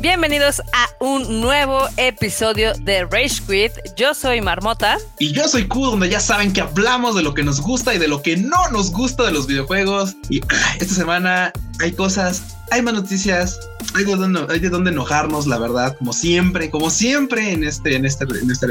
Bienvenidos a un nuevo episodio de Rage Quit. Yo soy Marmota. Y yo soy Q, donde ya saben que hablamos de lo que nos gusta y de lo que no nos gusta de los videojuegos. Y esta semana hay cosas hay más noticias, hay de, dónde, hay de dónde enojarnos, la verdad, como siempre, como siempre en este, en este, en este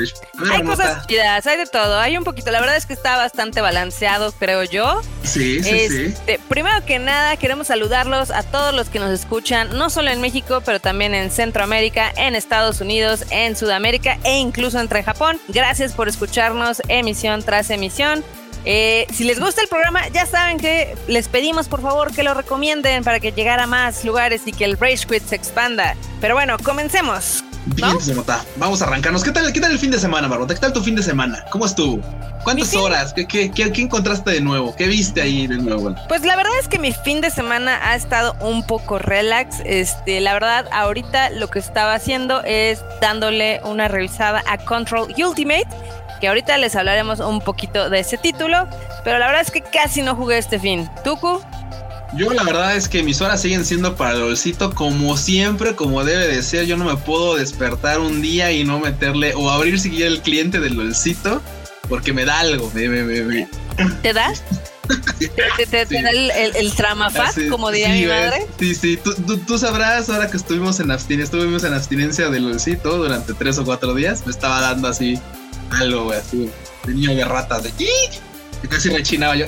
Hay cosas chidas, hay de todo, hay un poquito, la verdad es que está bastante balanceado, creo yo. Sí, sí, este, sí. Primero que nada, queremos saludarlos a todos los que nos escuchan, no solo en México, pero también en Centroamérica, en Estados Unidos, en Sudamérica e incluso entre Japón. Gracias por escucharnos emisión tras emisión. Eh, si les gusta el programa, ya saben que les pedimos por favor que lo recomienden para que llegara a más lugares y que el Rage Quit se expanda. Pero bueno, comencemos. Bien, Vamos a arrancarnos. ¿Qué tal, ¿Qué tal el fin de semana, Barbota? ¿Qué tal tu fin de semana? ¿Cómo estuvo? ¿Cuántas horas? ¿Qué, qué, qué, encontraste de nuevo? ¿Qué viste ahí de nuevo? Pues la verdad es que mi fin de semana ha estado un poco relax. Este, la verdad, ahorita lo que estaba haciendo es dándole una revisada a Control Ultimate que ahorita les hablaremos un poquito de ese título, pero la verdad es que casi no jugué este fin. ¿Tuku? Yo la verdad es que mis horas siguen siendo para el LOLcito como siempre, como debe de ser. Yo no me puedo despertar un día y no meterle o abrir siquiera el cliente del LOLcito porque me da algo. ¿Te da? ¿Te, da el, el, como diría mi madre? Sí, sí, tú, sabrás ahora que estuvimos en abstinencia, estuvimos en abstinencia del LOLcito durante tres o cuatro días, me estaba dando así algo, güey, así, de niño de ratas, de que casi rechinaba yo.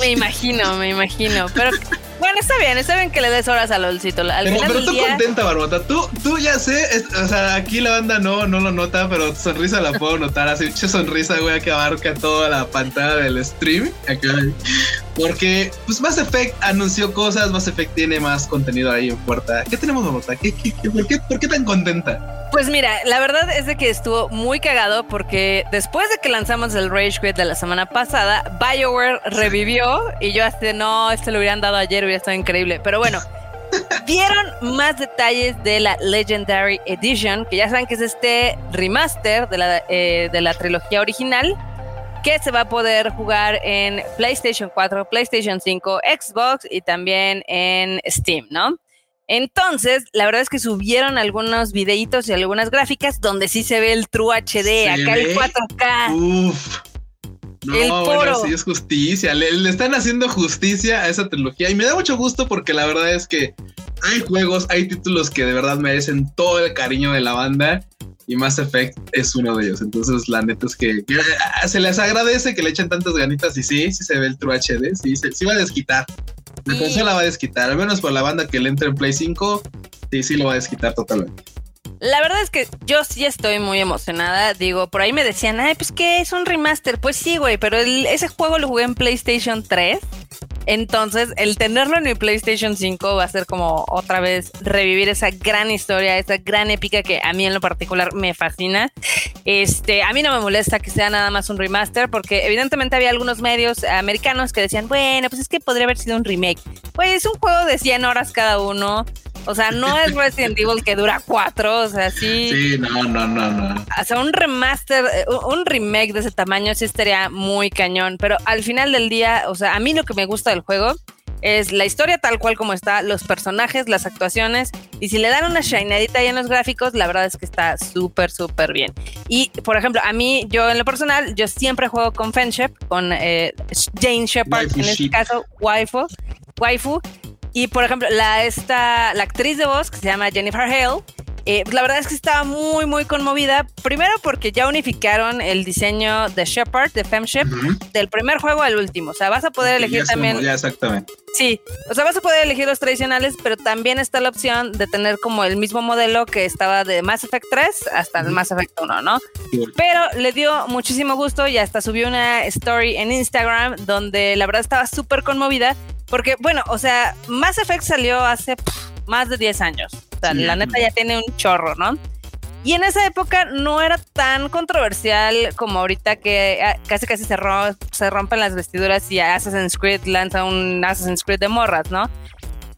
Me imagino, me imagino. Pero bueno, está bien, está bien que le des horas al LOLcito. Al pero, pero tú contenta, Barbota. Tú, tú ya sé, o sea, aquí la banda no, no lo nota, pero tu sonrisa la puedo notar. Así, mucha sonrisa, güey, que abarca toda la pantalla del stream. Porque, pues, Mass Effect anunció cosas, Mass Effect tiene más contenido ahí en puerta. ¿Qué tenemos, Barbota? ¿Qué, por, qué, ¿Por qué tan contenta? Pues mira, la verdad es de que estuvo muy cagado porque después de que lanzamos el Rage Quit de la semana pasada, BioWare revivió y yo hasta no, este lo hubieran dado ayer, hubiera estado increíble. Pero bueno, vieron más detalles de la Legendary Edition, que ya saben que es este remaster de la, eh, de la trilogía original, que se va a poder jugar en PlayStation 4, PlayStation 5, Xbox y también en Steam, ¿no? Entonces, la verdad es que subieron algunos videitos y algunas gráficas donde sí se ve el True HD, acá el 4K. Uf. No, bueno, sí es justicia. Le, están haciendo justicia a esa trilogía y me da mucho gusto porque la verdad es que hay juegos, hay títulos que de verdad merecen todo el cariño de la banda y Mass Effect es uno de ellos. Entonces, la neta es que, se les agradece que le echen tantas ganitas y sí, sí se ve el True HD, sí, sí va a desquitar. La consola va a desquitar, al menos por la banda que le entre en Play 5, sí, sí lo va a desquitar totalmente. La verdad es que yo sí estoy muy emocionada. Digo, por ahí me decían, ay, pues que es un remaster. Pues sí, güey, pero ese juego lo jugué en PlayStation 3. Entonces, el tenerlo en mi PlayStation 5 va a ser como otra vez revivir esa gran historia, esa gran épica que a mí en lo particular me fascina. Este, a mí no me molesta que sea nada más un remaster, porque evidentemente había algunos medios americanos que decían, bueno, pues es que podría haber sido un remake. Pues es un juego de 100 horas cada uno. O sea, no es Resident Evil que dura cuatro, o sea, sí. Sí, no, no, no, no. O sea, un remaster, eh, un remake de ese tamaño sí estaría muy cañón, pero al final del día, o sea, a mí lo que me gusta del juego es la historia tal cual como está, los personajes, las actuaciones, y si le dan una shinadita ahí en los gráficos, la verdad es que está súper, súper bien. Y, por ejemplo, a mí, yo en lo personal, yo siempre juego con Friendship, con eh, Jane Shepard, en este caso, waifu, waifu, y por ejemplo, la, esta, la actriz de voz que se llama Jennifer Hale, eh, la verdad es que estaba muy, muy conmovida. Primero porque ya unificaron el diseño de Shepard, de Femship, del primer juego al último. O sea, vas a poder elegir también. ya, exactamente. Sí, o sea, vas a poder elegir los tradicionales, pero también está la opción de tener como el mismo modelo que estaba de Mass Effect 3 hasta el Mass Effect 1, ¿no? Pero le dio muchísimo gusto y hasta subió una story en Instagram donde la verdad estaba súper conmovida porque, bueno, o sea, Mass Effect salió hace más de 10 años. O sea, la neta ya tiene un chorro, ¿no? Y en esa época no era tan controversial como ahorita que ah, casi casi se, se rompen las vestiduras y Assassin's Creed lanza un Assassin's Creed de morras, ¿no?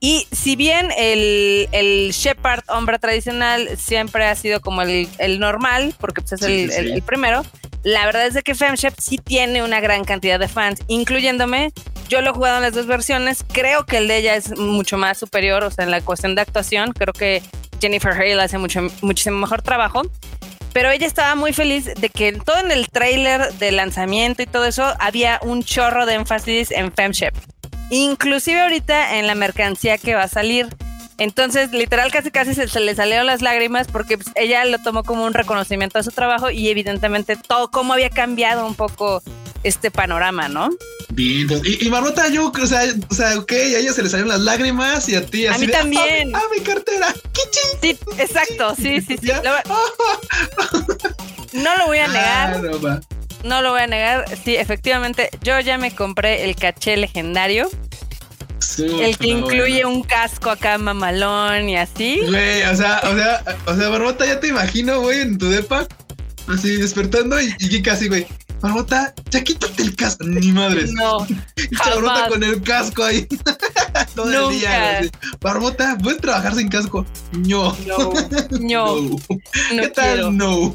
Y si bien el, el Shepard hombre tradicional siempre ha sido como el, normal, porque pues es el, el, primero, la verdad es que Femshep sí tiene una gran cantidad de fans, incluyéndome. Yo lo he jugado en las dos versiones. Creo que el de ella es mucho más superior, o sea, en la cuestión de actuación. Creo que Jennifer Hale hace mucho, muchísimo mejor trabajo. Pero ella estaba muy feliz de que todo en el trailer de lanzamiento y todo eso había un chorro de énfasis en Femship. Inclusive ahorita en la mercancía que va a salir. Entonces, literal, casi casi se, le salieron las lágrimas porque pues, ella lo tomó como un reconocimiento a su trabajo y evidentemente todo cómo había cambiado un poco este panorama, ¿no? Bien, y, y Barbota, yo, o sea, o sea, ok, a ella se le salieron las lágrimas y a ti así. A mí también. ¡Ah, mi cartera! Sí, exacto, sí, sí, sí. no lo voy a ah, negar. no, lo voy a negar. Sí, efectivamente, yo ya me compré el caché legendario. El que incluye un casco acá mamalón y así. Güey, o sea, o sea, o sea, Barbota, ya te imagino, güey, en tu depa, así despertando y, y casi, güey. Barbota, ya quítate el casco. Ni madres. No. Barbota con el casco ahí. Todo el día. Barbota, ¿puedes trabajar sin casco? No. No. No. ¿Qué tal? No.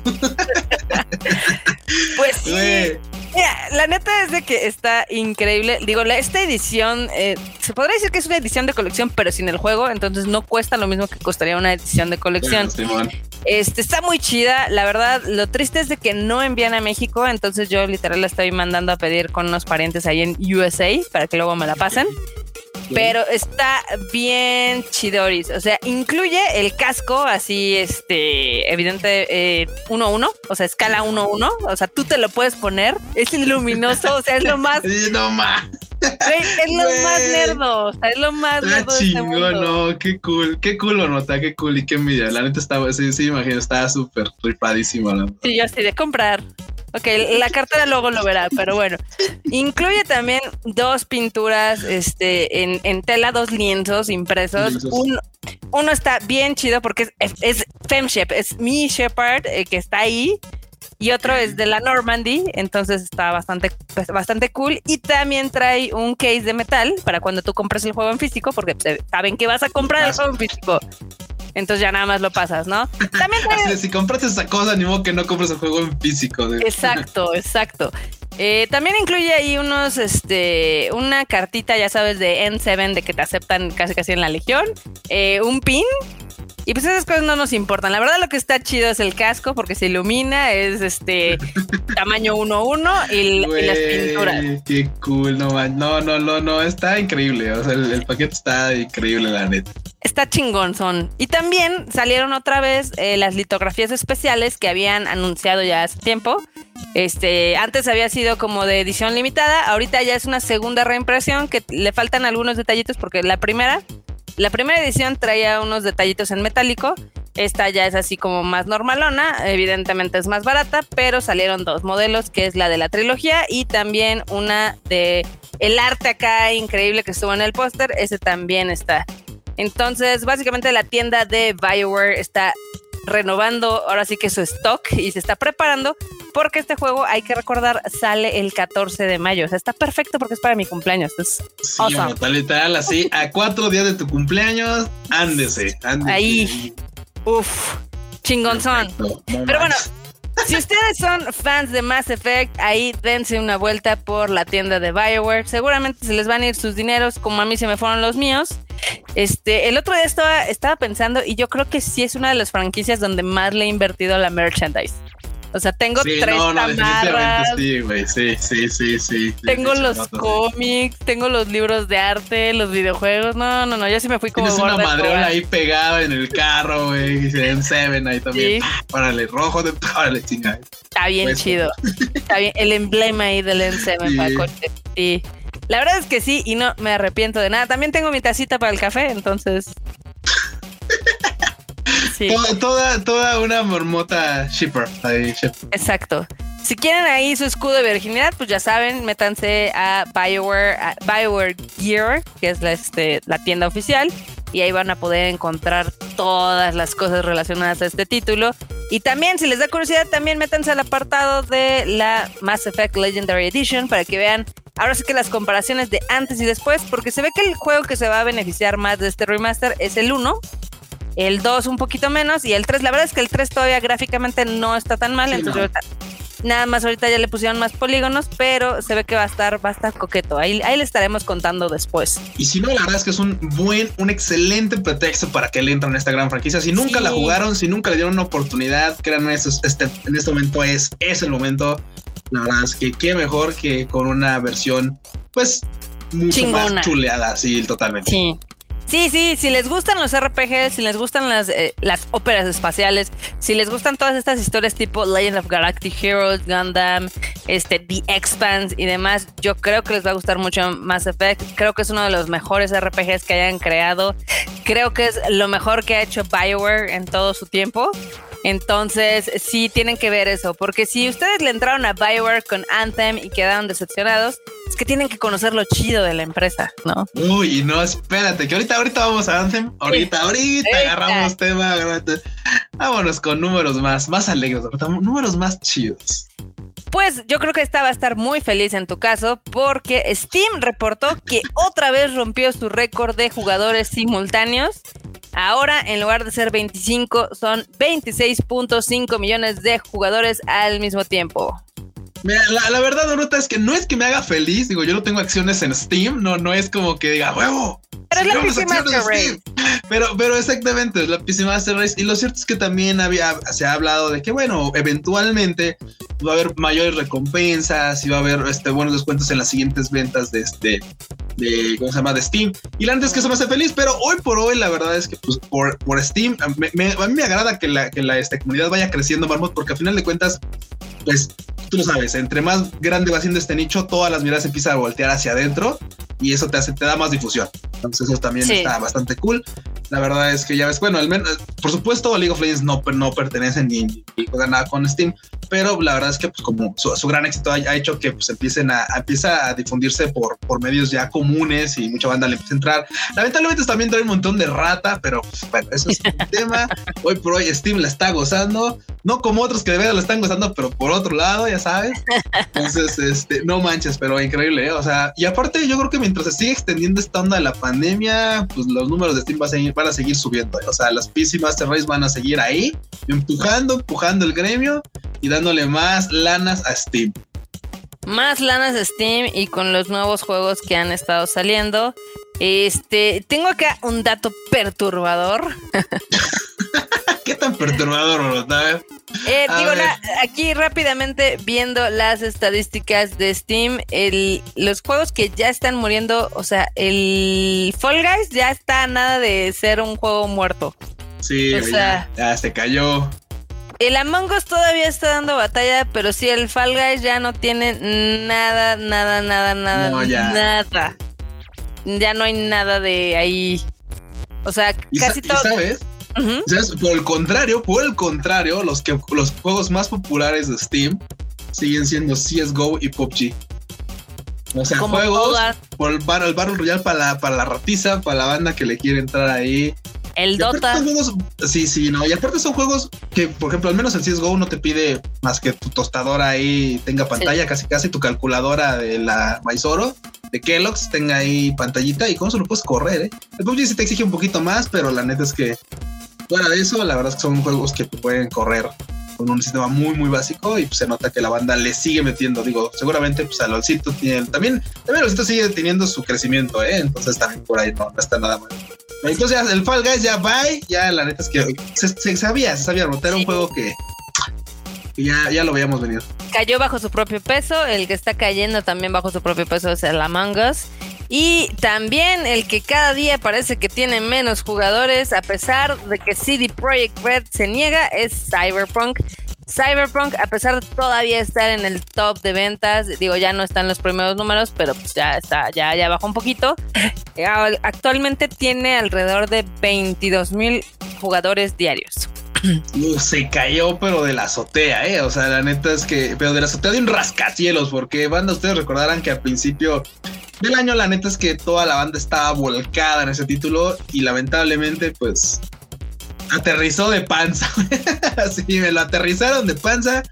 pues sí. Mira, la neta es de que está increíble. Digo, esta edición, eh, se podría decir que es una edición de colección, pero sin el juego, entonces no cuesta lo mismo que costaría una edición de colección. este está muy chida. La verdad, lo triste es de que no envían a México, entonces yo literal la estoy mandando a pedir con unos parientes ahí en USA para que luego me la pasen pero está bien chidoris. O sea, incluye el casco así, este, evidente, 1-1, eh, o sea, escala 1-1. O sea, tú te lo puedes poner. Es luminoso, o sea, es lo más. no más. Es lo más nerdo, o sea, es lo más nerdo. Este no, qué cool, qué cool nota, qué cool y qué envidia. La neta estaba, sí, sí, imagino, estaba súper ripadísimo. Sí, yo así de comprar. Ok, la cartera luego lo verá, pero bueno. Incluye también dos pinturas este, en, tela, dos lienzos impresos. uno está bien chido porque es, es, Femshep, es mi Shepard eh, que está ahí. Y otro es de la Normandy, entonces está bastante, pues, bastante cool. Y también trae un case de metal para cuando tú compres el juego en físico, porque saben que vas a comprar el juego en físico entonces ya nada más lo pasas, ¿no? También si compras esa cosa, ni modo que no compres el juego en físico. Exacto, exacto. Eh, también incluye ahí unos, este, una cartita, ya sabes, de N7 de que te aceptan casi casi en la legión, eh, un pin y pues esas cosas no nos importan. La verdad lo que está chido es el casco porque se ilumina, es este tamaño 1-1 y, las pinturas. Qué cool, no, no, no, no, no, está increíble. O sea, el, paquete está increíble, la neta. Está chingón, son. Y también salieron otra vez eh, las litografías especiales que habían anunciado ya hace tiempo. Este, antes había sido como de edición limitada, ahorita ya es una segunda reimpresión que le faltan algunos detallitos porque la primera la primera edición traía unos detallitos en metálico. Esta ya es así como más normalona, evidentemente es más barata, pero salieron dos modelos, que es la de la trilogía y también una de el arte acá increíble que estuvo en el póster, ese también está. Entonces, básicamente la tienda de BioWare está renovando ahora sí que su stock y se está preparando porque este juego, hay que recordar, sale el 14 de mayo. O sea, está perfecto porque es para mi cumpleaños. Es sí, tal literal, así, a cuatro días de tu cumpleaños, ándese, ándese. Ahí, uf, chingonzón. Pero bueno, si ustedes son fans de Mass Effect, ahí dense una vuelta por la tienda de Bioware. Seguramente se les van a ir sus dineros, como a mí se me fueron los míos. Este, el otro día estaba, estaba pensando, y yo creo que sí es una de las franquicias donde más le he invertido la merchandise. O sea, tengo tres no, no, Sí, güey, sí, sí, sí, sí. Tengo los cómics, tengo los libros de arte, los videojuegos. No, no, no, yo sí me fui como. Tienes una madreola ahí pegada en el carro, güey. Se Seven ahí también. Párale, rojo de párale, chingada. Está bien chido. Está bien. El emblema ahí del N7 para coche. Sí. La verdad es que sí, y no me arrepiento de nada. También tengo mi tacita para el café, entonces. Toda, toda, una mormota shipper. Exacto. Si quieren ahí su escudo de virginidad, pues ya saben, métanse a Bioware, Bioware Gear, que es la, este, la tienda oficial, y ahí van a poder encontrar todas las cosas relacionadas a este título. Y también, si les da curiosidad, también métanse al apartado de la Mass Effect Legendary Edition para que vean ahora sí que las comparaciones de antes y después, porque se ve que el juego que se va a beneficiar más de este remaster es el 1, el 2 un poquito menos y el 3, la verdad es que el 3 todavía gráficamente no está tan mal, entonces Nada más ahorita ya le pusieron más polígonos, pero se ve que va a estar, va a estar coqueto. Ahí, ahí le estaremos contando después. Y si no, la verdad es que es un buen, un excelente pretexto para que le entren a esta gran franquicia. Si nunca la jugaron, si nunca le dieron una oportunidad, créanme, este, en este momento es, es el momento. La verdad es que qué mejor que con una versión, pues, mucho más chuleada, sí, totalmente. Sí. Sí, sí, si les gustan los RPGs, si les gustan las, eh, las óperas espaciales, si les gustan todas estas historias tipo Legend of Galactic Heroes, Gundam, este, The Expanse y demás, yo creo que les va a gustar mucho Mass Effect. Creo que es uno de los mejores RPGs que hayan creado. Creo que es lo mejor que ha hecho BioWare en todo su tiempo. Entonces, sí tienen que ver eso, porque si ustedes le entraron a Bioware con Anthem y quedaron decepcionados, es que tienen que conocer lo chido de la empresa, ¿no? Uy, no, espérate, que ahorita, ahorita vamos a Anthem, ahorita, ahorita agarramos tema, vámonos con números más, más alegres, números más chidos. Pues yo creo que esta va a estar muy feliz en tu caso porque Steam reportó que otra vez rompió su récord de jugadores simultáneos Ahora, en lugar de ser 25, son 26.5 millones de jugadores al mismo tiempo. Mira, la, verdad, Dorota, es que no es que me haga feliz. Digo, yo no tengo acciones en Steam. No, no es como que diga, huevo. Pero es la PC Master Race. Pero, pero exactamente, es la PC Master Race. Y lo cierto es que también había, se ha hablado de que, bueno, eventualmente va a haber mayores recompensas y va a haber este, buenos descuentos en las siguientes ventas de este, de, ¿cómo se llama? De Steam. Y la antes es que eso me hace feliz, pero hoy por hoy la verdad es que pues, por, por Steam, me, a mí me agrada que la, que la esta comunidad vaya creciendo, Marmot, porque al final de cuentas, pues tú lo sabes, entre más grande va siendo este nicho, todas las miradas empiezan a voltear hacia adentro y eso te hace, te da más difusión. Entonces eso también está bastante cool. La verdad es que ya ves, bueno, al menos, por supuesto, League of Legends no, no pertenece ni, ni, nada con Steam, pero la verdad es que pues como su, gran éxito ha, hecho que pues empiecen a, empieza a difundirse por, por medios ya comunes y mucha banda le empieza a entrar. Lamentablemente también trae un montón de rata, pero pues, bueno, eso es un tema. Hoy por hoy Steam la está gozando, no como otros que de verdad la están gozando, pero por otro lado, ya sabes. Entonces, este, no manches, pero increíble, ¿eh? o sea, y aparte yo creo que mientras se sigue extendiendo esta onda de la pandemia, pues los números de Steam van a seguir, van a seguir subiendo. O sea, las PC Master Race van a seguir ahí, empujando, empujando el gremio y dándole más lanas a Steam. Más lanas a Steam y con los nuevos juegos que han estado saliendo. Este, tengo acá un dato perturbador. ¿Qué tan perturbador, eh, digo, aquí rápidamente viendo las estadísticas de Steam, el, los juegos que ya están muriendo, o sea, el Fall Guys ya está nada de ser un juego muerto. Sí, ya, se cayó. El Among Us todavía está dando batalla, pero sí, el Fall Guys ya no tiene nada, nada, nada, nada, ya. nada. Ya no hay nada de ahí. O sea, casi todo. ¿Sabes? Por el contrario, por el contrario, los, que, los juegos más populares de Steam siguen siendo CSGO y PUBG. O sea, juegos por el, bar, el Battle Royale para la, para la ratiza, para la banda que le quiere entrar ahí. El Dota. sí, sí, no. Y aparte son juegos que, por ejemplo, al menos el CSGO no te pide más que tu tostadora ahí tenga pantalla, casi casi tu calculadora de la Maizoro de Kellogg's tenga ahí pantallita y con eso lo puedes correr, ¿eh? El PUBG sí te exige un poquito más, pero la neta es que fuera de eso, la verdad es que son juegos que pueden correr con un sistema muy, muy básico y pues, se nota que la banda le sigue metiendo. Digo, seguramente pues a LOLcito tiene, también, también LOLcito sigue teniendo su crecimiento, ¿eh? Entonces también por ahí no, está nada mal. Entonces el Fall Guys ya va, ya la neta es que se, sabía, se sabía, era un juego que, ya, ya lo veíamos venir. Cayó bajo su propio peso, el que está cayendo también bajo su propio peso es el Among Us. Y también el que cada día parece que tiene menos jugadores, a pesar de que CD Projekt Red se niega, es Cyberpunk. Cyberpunk, a pesar de todavía estar en el top de ventas, digo, ya no están los primeros números, pero pues ya está, ya, ya bajó un poquito. Actualmente tiene alrededor de 22 mil jugadores diarios. se cayó, pero de la azotea, ¿eh? O sea, la neta es que, pero de la azotea de un rascacielos, porque banda, ustedes recordarán que al principio del año, la neta es que toda la banda estaba volcada en ese título y lamentablemente, pues, aterrizó de panza. Así me lo aterrizaron de panza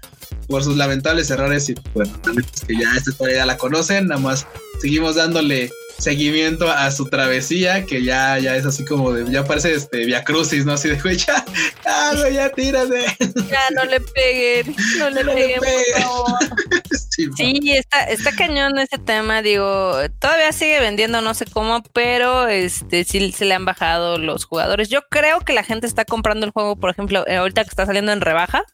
por sus lamentables errores y bueno, es que ya esta historia ya la conocen, nada más seguimos dándole seguimiento a su travesía, que ya, ya es así como de, ya parece este Via Crucis, ¿no? Así de, güey, ya, ya, güey, ya tírate. Ya, no le peguen, no le peguen, por favor. sí, está, está cañón ese tema, digo, todavía sigue vendiendo, no sé cómo, pero este sí se le han bajado los jugadores. Yo creo que la gente está comprando el juego, por ejemplo, eh, ahorita que está saliendo en rebaja.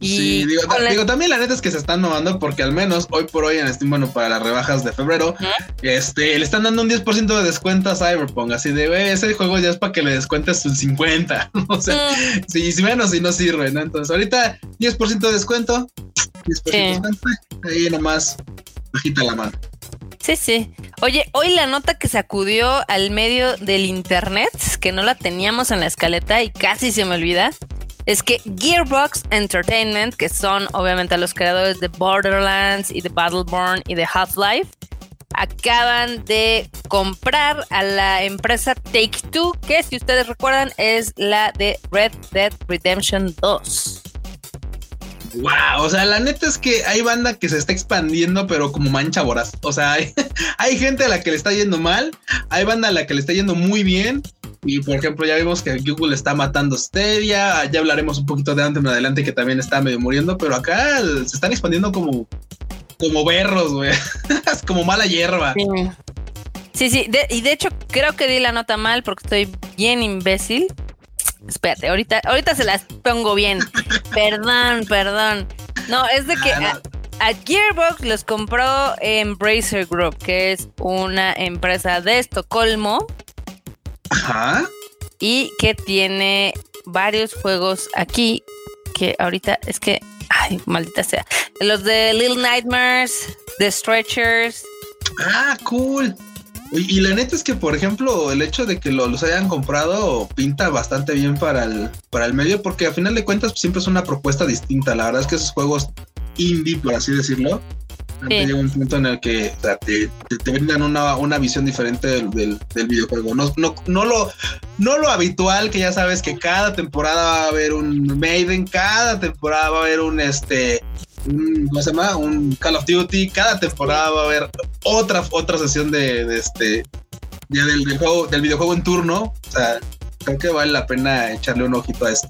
Y sí, digo, también la neta es que se están movando porque al menos hoy por hoy en Steam, bueno, para las rebajas de febrero, este, le están dando un 10% de descuento a Cyberpunk, así de, ese juego ya es para que le descuentes un 50, o sea, mm. si, menos si no sirve, ¿no? Entonces ahorita 10% de descuento, 10% de descuento, ahí nomás, bajita la mano. Sí, sí. Oye, hoy la nota que sacudió al medio del internet, que no la teníamos en la escaleta y casi se me olvida, es que Gearbox Entertainment, que son obviamente los creadores de Borderlands y de Battleborn y de Half-Life, acaban de comprar a la empresa Take Two, que si ustedes recuerdan es la de Red Dead Redemption 2. Wow, o sea, la neta es que hay banda que se está expandiendo, pero como mancha voraz. O sea, hay, hay, gente a la que le está yendo mal, hay banda a la que le está yendo muy bien. Y por ejemplo, ya vimos que Google está matando Stadia. Ya hablaremos un poquito de antes en adelante que también está medio muriendo, pero acá se están expandiendo como, como berros, güey. como mala hierba. Sí, sí, y de hecho creo que di la nota mal porque estoy bien imbécil. Espérate, ahorita, ahorita se las pongo bien. perdón, perdón. No, es de que a, a, Gearbox los compró Embracer Group, que es una empresa de Estocolmo Ajá. Y que tiene varios juegos aquí que ahorita es que, ay, maldita sea. Los de Little Nightmares, The Stretchers. Ah, cool. Y, la neta es que, por ejemplo, el hecho de que los hayan comprado pinta bastante bien para el, para el medio, porque a final de cuentas siempre es una propuesta distinta. La verdad es que esos juegos indie, por así decirlo, Llega un punto en el que te, te, brindan una, una, visión diferente del, del, videojuego. No, no, no, lo, no lo habitual, que ya sabes que cada temporada va a haber un Maiden, cada temporada va a haber un este. Un, ¿Cómo se llama? Un Call of Duty. Cada temporada va a haber otra, otra sesión de, de este. Ya del, del, juego, del videojuego en turno. O sea, creo que vale la pena echarle un ojito a esto.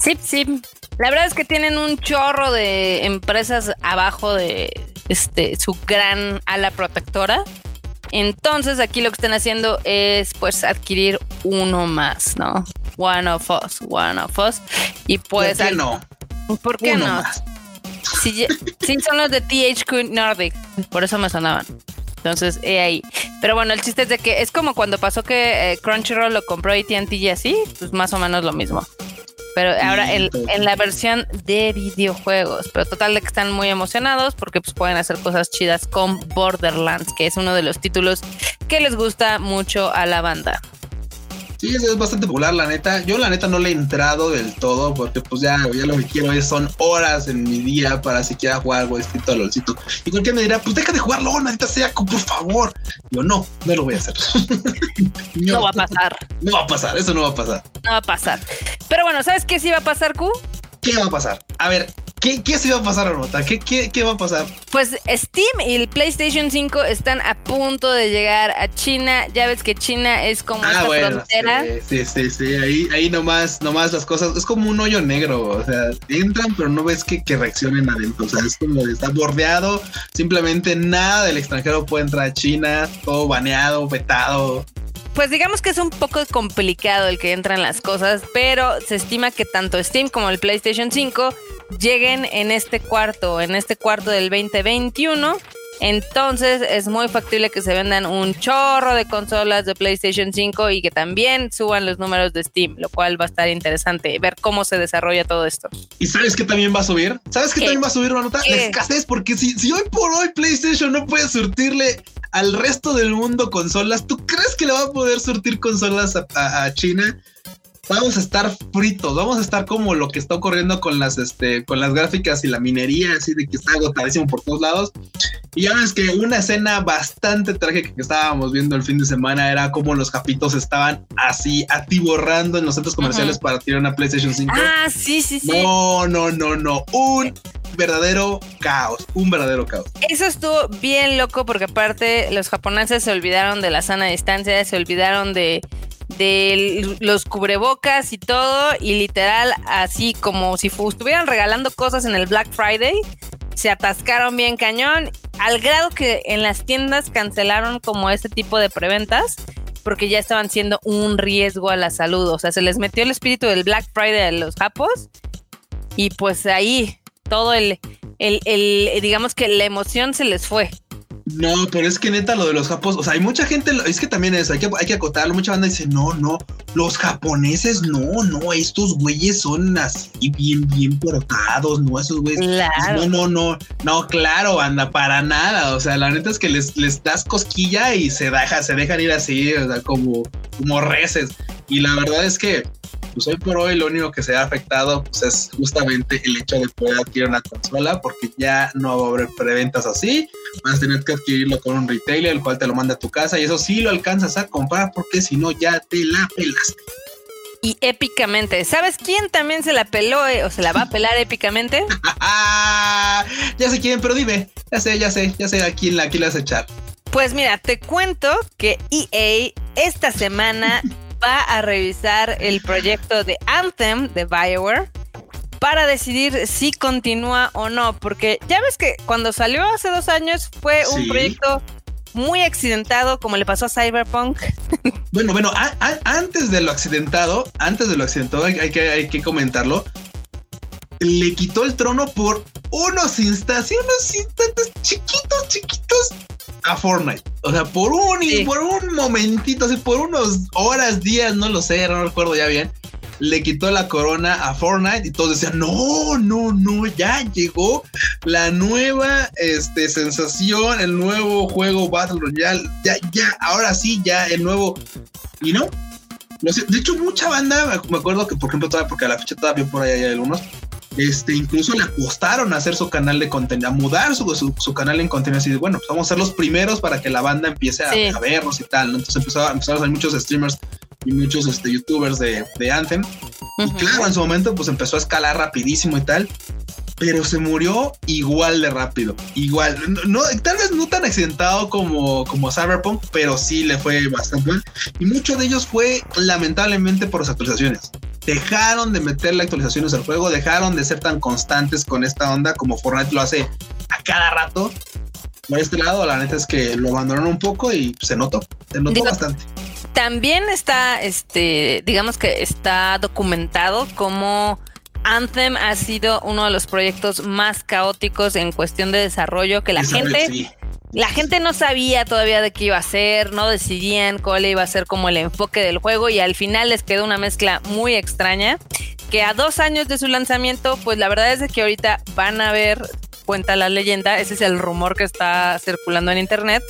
Sí, sí. La verdad es que tienen un chorro de empresas abajo de, este, su gran ala protectora. Entonces aquí lo que están haciendo es pues adquirir uno más, ¿no? One of us, one of us. Y pues... ¿Por qué no? ¿Por qué no? Sí, son los de THQ Nordic, por eso me sonaban. Entonces, he ahí. Pero bueno, el chiste es de que es como cuando pasó que eh, Crunchyroll lo compró AT&T y así, pues más o menos lo mismo. Pero ahora en, la versión de videojuegos. Pero total de que están muy emocionados porque pues pueden hacer cosas chidas con Borderlands, que es uno de los títulos que les gusta mucho a la banda. Sí, es bastante popular, la neta. Yo, la neta, no le he entrado del todo porque, pues, ya, ya lo que quiero es son horas en mi día para siquiera jugar algo distinto a LOLcito. Y cualquiera me dirá, pues, deja de jugar LOL, maldita sea, por favor. Yo, no, no lo voy a hacer. no, va a pasar. No va a pasar, eso no va a pasar. No va a pasar. Pero bueno, ¿sabes qué sí va a pasar, Q? ¿Qué va a pasar? A ver, ¿Qué, ¿Qué se va a pasar, Armota? ¿Qué, qué, qué va a pasar? Pues Steam y el PlayStation 5 están a punto de llegar a China. Ya ves que China es como ah, frontera. Sí, sí, sí, Ahí, ahí nomás, nomás las cosas. Es como un hoyo negro. O sea, entran, pero no ves que, que reaccionen adentro. O sea, es como está bordeado. Simplemente nada del extranjero puede entrar a China. Todo baneado, vetado pues digamos que es un poco complicado el que entran las cosas, pero se estima que tanto Steam como el PlayStation 5 lleguen en este cuarto, en este cuarto del 2021. Entonces es muy factible que se vendan un chorro de consolas de PlayStation 5 y que también suban los números de Steam, lo cual va a estar interesante ver cómo se desarrolla todo esto. ¿Y sabes qué también va a subir? ¿Sabes qué, también va a subir, Manuta? La escasez, porque si, si hoy por hoy PlayStation no puede surtirle al resto del mundo consolas, ¿tú crees que le va a poder surtir consolas a, China? Vamos a estar fritos, vamos a estar como lo que está ocurriendo con las, este, con las gráficas y la minería, así de que está agotadísimo por todos lados. Y ya ves que una escena bastante trágica que estábamos viendo el fin de semana era como los capitos estaban así atiborrando en los centros comerciales para tirar una PlayStation 5. Ah, sí, sí, sí. No, no, no, no. Un verdadero caos, un verdadero caos. Eso estuvo bien loco porque aparte los japoneses se olvidaron de la sana distancia, se olvidaron de de los cubrebocas y todo, y literal, así como si estuvieran regalando cosas en el Black Friday, se atascaron bien cañón, al grado que en las tiendas cancelaron como este tipo de preventas, porque ya estaban siendo un riesgo a la salud, o sea, se les metió el espíritu del Black Friday a los japos, y pues ahí todo el, el, el digamos que la emoción se les fue. No, pero es que neta lo de los japoneses, o sea, hay mucha gente, es que también es, hay que, hay que acotarlo, mucha banda dice, no, no, los japoneses, no, no, estos güeyes son así bien, bien portados, no, esos güeyes, no, no, no, no, claro, anda, para nada, o sea, la neta es que les, les das cosquilla y se deja, se dejan ir así, o sea, como, como reces, y la verdad es que pues hoy por hoy lo único que se ha afectado pues, es justamente el hecho de poder adquirir una consola porque ya no va a haber preventas así, vas a tener que adquirirlo con un retailer el cual te lo manda a tu casa y eso sí lo alcanzas a comprar porque si no ya te la pelaste. Y épicamente, ¿sabes quién también se la peló eh, o se la va a pelar épicamente? ya sé quién, pero dime, ya sé, ya sé, ya sé a quién la, quién la vas a echar. Pues mira, te cuento que EA esta semana va a revisar el proyecto de Anthem de Bioware para decidir si continúa o no, porque ya ves que cuando salió hace dos años fue un proyecto muy accidentado, como le pasó a Cyberpunk. Bueno, bueno, antes de lo accidentado, antes de lo accidentado, hay, que, hay que comentarlo. Le quitó el trono por unos instantes, unos instantes chiquitos, chiquitos a Fortnite. O sea, por un, por un momentito, así por unos horas, días, no lo sé, no recuerdo ya bien. Le quitó la corona a Fortnite y todos decían, no, no, no, ya llegó la nueva este, sensación, el nuevo juego Battle Royale, ya, ya, ahora sí, ya el nuevo. Y no, de hecho, mucha banda, me acuerdo que, por ejemplo, todavía, porque a la fecha todavía por ahí hay algunos, este, incluso le apostaron a hacer su canal de contenido, a mudar su, su, canal en contenido así de, bueno, pues vamos a ser los primeros para que la banda empiece a, vernos y tal, Entonces empezó, empezaron a salir muchos streamers y muchos este, youtubers de, de Anthem. Y claro, en su momento pues empezó a escalar rapidísimo y tal pero se murió igual de rápido. Igual, no, tal vez no tan accidentado como, como Cyberpunk, pero sí le fue bastante mal. Y mucho de ellos fue lamentablemente por las actualizaciones. Dejaron de meterle actualizaciones al juego, dejaron de ser tan constantes con esta onda como Fortnite lo hace a cada rato. Por este lado, la neta es que lo abandonaron un poco y se notó, se notó bastante. También está, este, digamos que está documentado como Anthem ha sido uno de los proyectos más caóticos en cuestión de desarrollo que la gente la gente no sabía todavía de qué iba a ser, no decidían cuál iba a ser como el enfoque del juego y al final les quedó una mezcla muy extraña que a dos años de su lanzamiento, pues la verdad es que ahorita van a ver, cuenta la leyenda, ese es el rumor que está circulando en internet,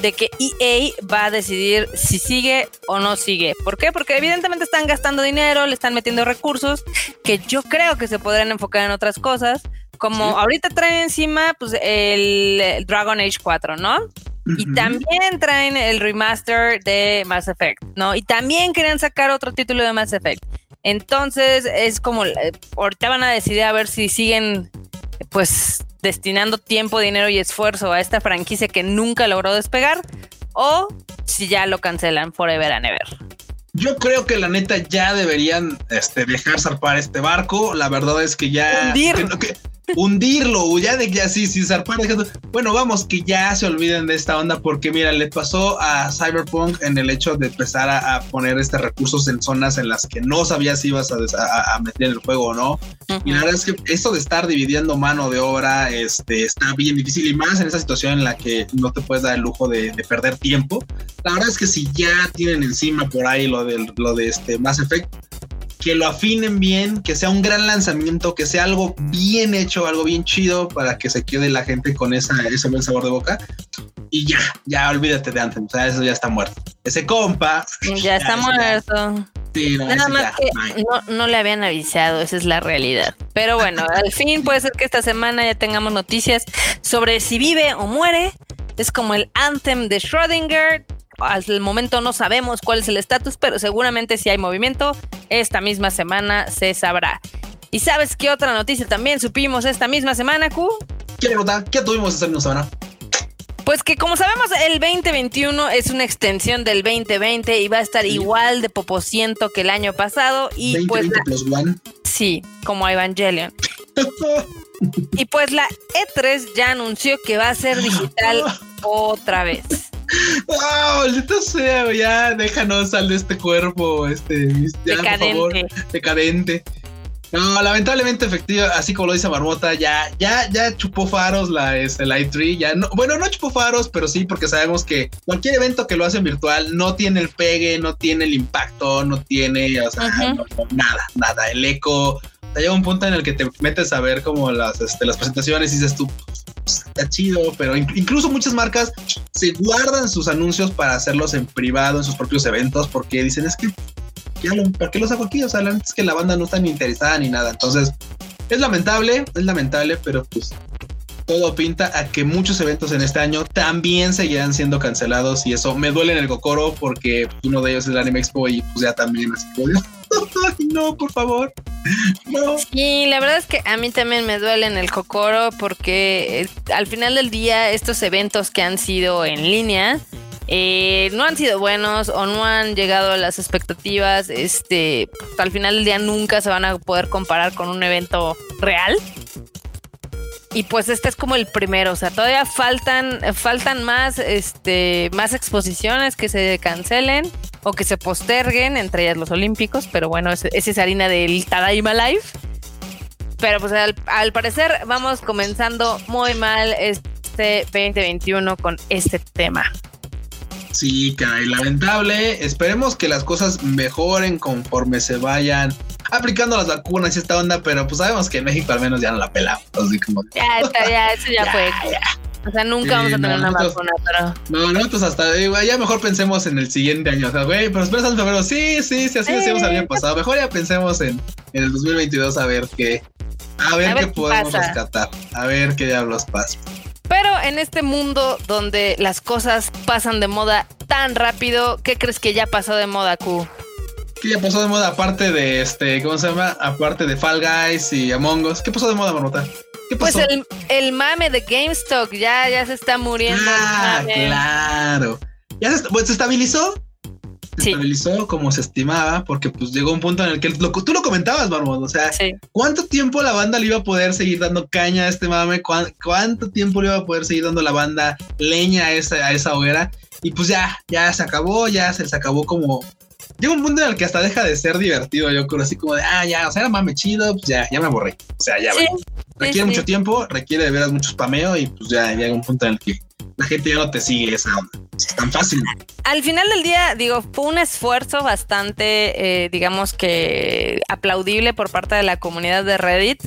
de que EA va a decidir si sigue o no sigue. ¿Por qué? Porque evidentemente están gastando dinero, le están metiendo recursos que yo creo que se podrían enfocar en otras cosas. Como ahorita traen encima pues el, Dragon Age 4, ¿no? Y también traen el remaster de Mass Effect, ¿no? Y también querían sacar otro título de Mass Effect. Entonces es como, eh, ahorita van a decidir a ver si siguen pues destinando tiempo, dinero y esfuerzo a esta franquicia que nunca logró despegar o si ya lo cancelan forever and ever. Yo creo que la neta ya deberían este, dejar zarpar este barco. La verdad es que ya hundirlo, ya de que así, sin zarpar, bueno, vamos, que ya se olviden de esta onda, porque mira, le pasó a Cyberpunk en el hecho de empezar a, poner este recursos en zonas en las que no sabías si ibas a, meter el juego o no. Y la verdad es que esto de estar dividiendo mano de obra este, está bien difícil y más en esa situación en la que no te puedes dar el lujo de, perder tiempo. La verdad es que si ya tienen encima por ahí lo de, lo de este Mass Effect, que lo afinen bien, que sea un gran lanzamiento, que sea algo bien hecho, algo bien chido para que se quede la gente con esa, ese buen sabor de boca. Y ya, ya olvídate de Anthem, o sea, eso ya está muerto. Ese compa. Ya, está muerto. Nada más que no, no, le habían avisado, esa es la realidad. Pero bueno, al fin puede ser que esta semana ya tengamos noticias sobre si vive o muere. Es como el anthem de Schrödinger. Al momento no sabemos cuál es el estatus, pero seguramente si hay movimiento, esta misma semana se sabrá. ¿Y sabes qué otra noticia también supimos esta misma semana, Q? ¿Qué nota? ¿Qué tuvimos esta misma semana? Pues que como sabemos, el 2021 es una extensión del 2020 y va a estar igual de popociento que el año pasado. Y 20, pues. plus one. Sí, como Evangelion. y pues la E3 ya anunció que va a ser digital otra vez. ¡Ah, maldito sea! Ya déjanos sal de este cuerpo, este. decadente. decadente. No, lamentablemente efectivo, así como lo dice Marmota, ya, ya, ya chupó faros la, este, la i3, ya no, bueno, no chupó faros, pero sí, porque sabemos que cualquier evento que lo hacen virtual no tiene el pegue, no tiene el impacto, no tiene, o sea, nada, nada, el eco. Llega un punto en el que te metes a ver como las, este, las presentaciones y dices tú, pues, está chido, pero incluso muchas marcas se guardan sus anuncios para hacerlos en privado en sus propios eventos porque dicen es que ¿por qué lo saco aquí? O sea, es que la banda no está ni interesada ni nada. Entonces, es lamentable, es lamentable, pero pues todo pinta a que muchos eventos en este año también seguirán siendo cancelados y eso me duele en el cocoro porque uno de ellos es el Anime Expo y pues ya también así no, por favor. No. Sí, la verdad es que a mí también me duele en el cocoro porque eh, al final del día estos eventos que han sido en línea eh, no han sido buenos o no han llegado a las expectativas, este, al final del día nunca se van a poder comparar con un evento real. Y pues este es como el primero, o sea, todavía faltan, faltan más, este, más exposiciones que se cancelen o que se posterguen, entre ellas los olímpicos, pero bueno, esa es harina del Tadaima Live. Pero pues al, al parecer vamos comenzando muy mal este 2021 con este tema. Sí, caray, lamentable. Esperemos que las cosas mejoren conforme se vayan aplicando las vacunas y esta onda, pero pues sabemos que en México al menos ya no la pelamos. Así como. Ya está, ya, eso ya, fue. O sea, nunca vamos a tener una vacuna, pero. No, nosotros hasta, ya mejor pensemos en el siguiente año. O sea, güey, pero esperas en febrero. Sí, sí, sí, así decíamos el año pasado. Mejor ya pensemos en, en el 2022 a ver qué. A ver, qué, podemos rescatar. A ver qué diablos pasa. Pero en este mundo donde las cosas pasan de moda tan rápido, ¿qué crees que ya pasó de moda, Q? ¿Qué ya pasó de moda aparte de este, ¿cómo se llama? Aparte de Fall Guys y Among Us. ¿Qué pasó de moda, Marmota? ¿Qué pues pasó? Pues el, el, mame de GameStop ya, ya se está muriendo. Ah, claro. ¿Ya se, pues, se estabilizó? se estabilizó como se estimaba, porque pues llegó un punto en el que tú lo comentabas, Marmot, o sea, ¿cuánto tiempo la banda le iba a poder seguir dando caña a este mame? ¿Cuánto, tiempo le iba a poder seguir dando la banda leña a esa, a esa hoguera? Y pues ya, ya se acabó, ya se les acabó como... Llega un punto en el que hasta deja de ser divertido, yo creo, así como de, ah, ya, o sea, era mame chido, pues ya, ya me aburrí. O sea, ya, requiere mucho tiempo, requiere de veras mucho spameo y pues ya llega un punto en el que la gente ya no te sigue esa Es tan fácil. Al final del día, digo, fue un esfuerzo bastante, eh, digamos que aplaudible por parte de la comunidad de Reddit.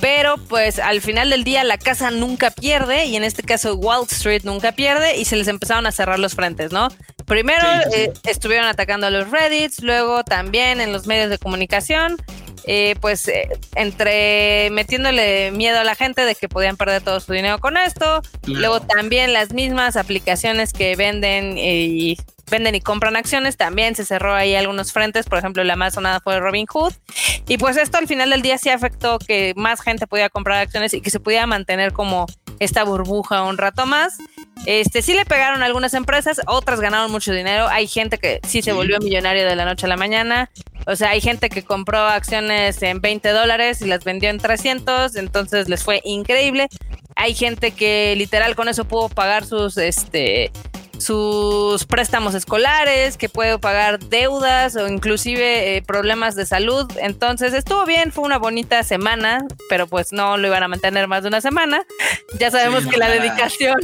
Pero pues al final del día la casa nunca pierde y en este caso Wall Street nunca pierde y se les empezaron a cerrar los frentes, ¿no? Primero eh, estuvieron atacando a los Reddits, luego también en los medios de comunicación eh, pues eh, entre metiéndole miedo a la gente de que podían perder todo su dinero con esto, luego también las mismas aplicaciones que venden y venden y compran acciones, también se cerró ahí algunos frentes, por ejemplo, la más sonada fue Robinhood, y pues esto al final del día sí afectó que más gente podía comprar acciones y que se pudiera mantener como esta burbuja un rato más. Este sí le pegaron a algunas empresas, otras ganaron mucho dinero. Hay gente que sí se volvió millonario de la noche a la mañana. O sea, hay gente que compró acciones en 20 dólares y las vendió en 300, entonces les fue increíble. Hay gente que literal con eso pudo pagar sus este sus préstamos escolares, que puede pagar deudas o inclusive eh, problemas de salud. Entonces estuvo bien, fue una bonita semana, pero pues no lo iban a mantener más de una semana. Ya sabemos que la dedicación,